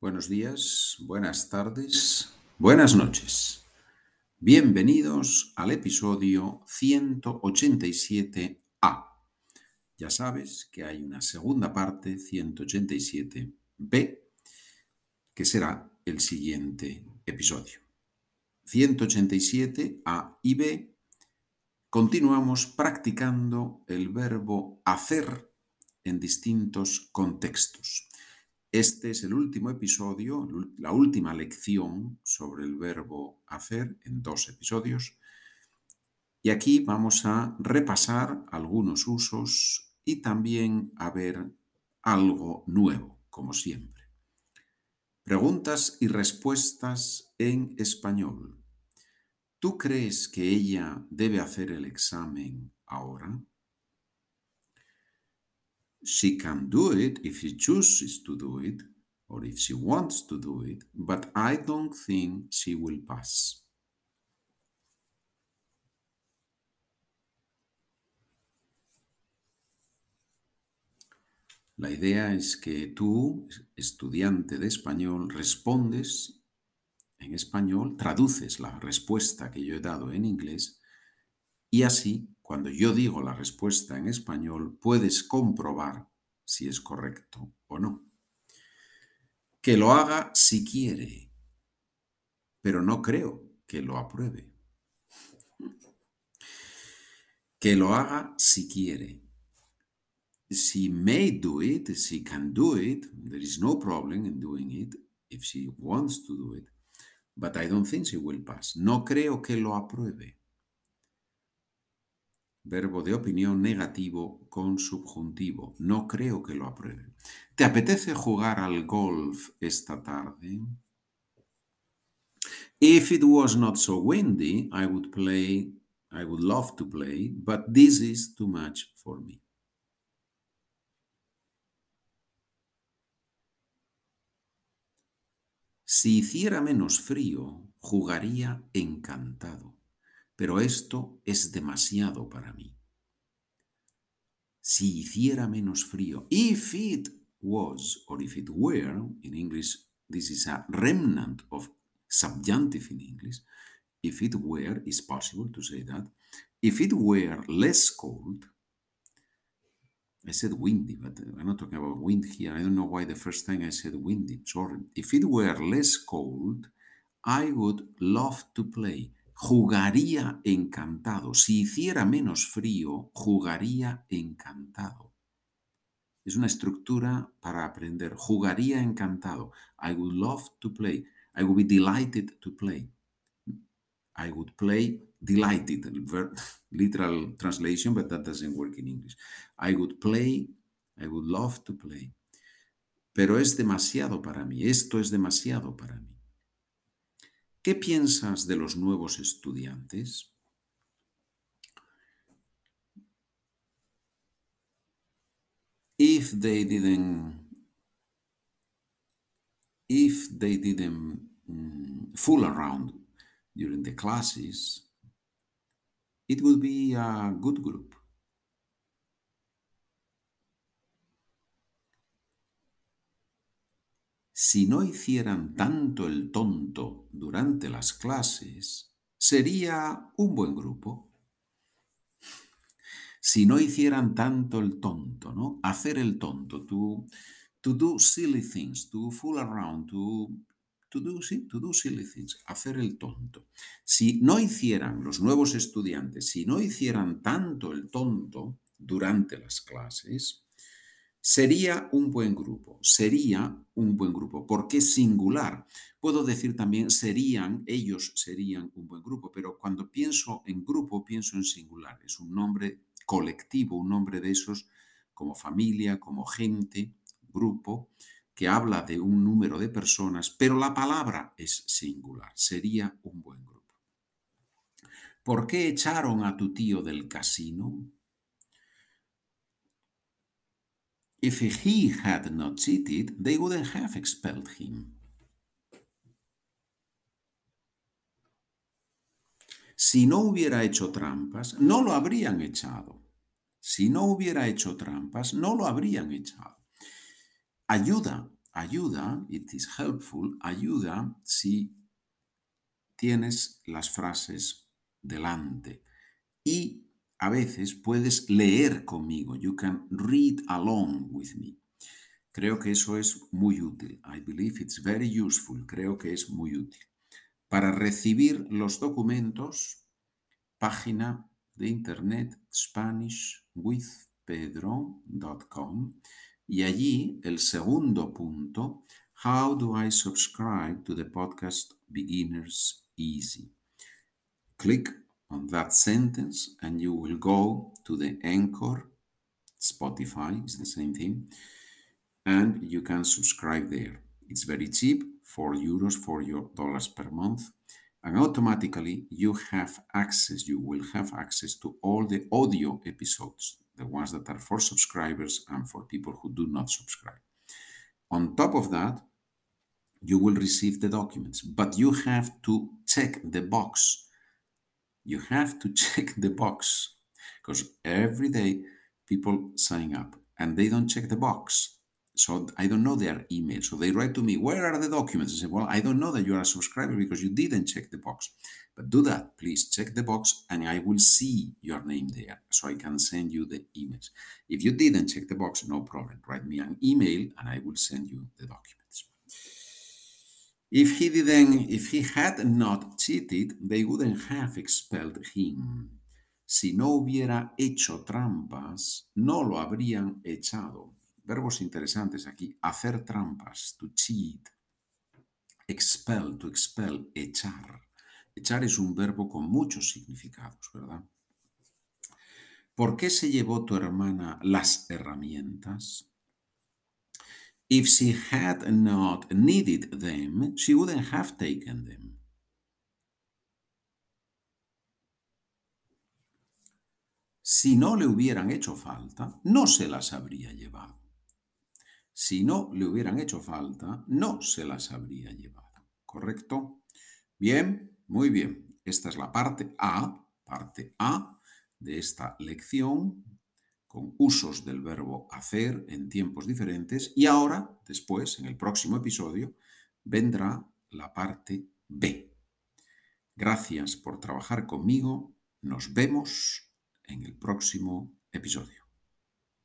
Buenos días, buenas tardes, buenas noches. Bienvenidos al episodio 187A. Ya sabes que hay una segunda parte, 187B, que será el siguiente episodio. 187A y B. Continuamos practicando el verbo hacer en distintos contextos. Este es el último episodio, la última lección sobre el verbo hacer en dos episodios. Y aquí vamos a repasar algunos usos y también a ver algo nuevo, como siempre. Preguntas y respuestas en español. ¿Tú crees que ella debe hacer el examen ahora? She can do it if she chooses to do it or if she wants to do it, but I don't think she will pass. La idea es que tú, estudiante de español, respondes en español, traduces la respuesta que yo he dado en inglés y así cuando yo digo la respuesta en español, puedes comprobar si es correcto o no. Que lo haga si quiere, pero no creo que lo apruebe. Que lo haga si quiere. She may do it, she can do it, there is no problem in doing it if she wants to do it, but I don't think she will pass. No creo que lo apruebe verbo de opinión negativo con subjuntivo. No creo que lo apruebe. ¿Te apetece jugar al golf esta tarde? If it was not so windy, I would play, I would love to play, but this is too much for me. Si hiciera menos frío, jugaría encantado pero esto es demasiado para mí. Si hiciera menos frío, if it was or if it were, in English, this is a remnant of subjunctive in English. If it were, it's possible to say that. If it were less cold, I said windy, but I'm not talking about wind here. I don't know why the first time I said windy. Sorry. If it were less cold, I would love to play. Jugaría encantado. Si hiciera menos frío, jugaría encantado. Es una estructura para aprender. Jugaría encantado. I would love to play. I would be delighted to play. I would play delighted, literal translation, but that doesn't work in English. I would play, I would love to play. Pero es demasiado para mí, esto es demasiado para mí. ¿Qué piensas de los nuevos estudiantes? If they didn't if they didn't mm, fool around during the classes, it would be a good group. Si no hicieran tanto el tonto durante las clases, sería un buen grupo. Si no hicieran tanto el tonto, ¿no? Hacer el tonto, to, to do silly things, to fool around, to, to, do, to do silly things, hacer el tonto. Si no hicieran los nuevos estudiantes, si no hicieran tanto el tonto durante las clases, Sería un buen grupo, sería un buen grupo, porque es singular. Puedo decir también serían, ellos serían un buen grupo, pero cuando pienso en grupo pienso en singular. Es un nombre colectivo, un nombre de esos como familia, como gente, grupo, que habla de un número de personas, pero la palabra es singular. Sería un buen grupo. ¿Por qué echaron a tu tío del casino? If he had not cheated, they wouldn't have expelled him. Si no hubiera hecho trampas, no lo habrían echado. Si no hubiera hecho trampas, no lo habrían echado. Ayuda ayuda, it is helpful, ayuda si tienes las frases delante y a veces puedes leer conmigo. You can read along with me. Creo que eso es muy útil. I believe it's very useful. Creo que es muy útil. Para recibir los documentos, página de internet SpanishWithPedro.com y allí el segundo punto, How do I subscribe to the podcast Beginners Easy? Click on that sentence and you will go to the Anchor, Spotify is the same thing, and you can subscribe there. It's very cheap, 4 euros, 4 dollars per month, and automatically you have access, you will have access to all the audio episodes, the ones that are for subscribers and for people who do not subscribe. On top of that, you will receive the documents, but you have to check the box. You have to check the box because every day people sign up and they don't check the box. So I don't know their email. So they write to me, Where are the documents? I say, Well, I don't know that you are a subscriber because you didn't check the box. But do that, please. Check the box and I will see your name there so I can send you the emails. If you didn't check the box, no problem. Write me an email and I will send you the documents. If he didn't, if he had not cheated, they wouldn't have expelled him. Si no hubiera hecho trampas, no lo habrían echado. verbos interesantes aquí. Hacer trampas, to cheat. Expel, to expel, echar. Echar es un verbo con muchos significados, ¿verdad? ¿Por qué se llevó tu hermana las herramientas? If she had not needed them, she wouldn't have taken them. Si no le hubieran hecho falta, no se las habría llevado. Si no le hubieran hecho falta, no se las habría llevado. ¿Correcto? Bien, muy bien. Esta es la parte A, parte A de esta lección con usos del verbo hacer en tiempos diferentes y ahora, después, en el próximo episodio, vendrá la parte B. Gracias por trabajar conmigo. Nos vemos en el próximo episodio.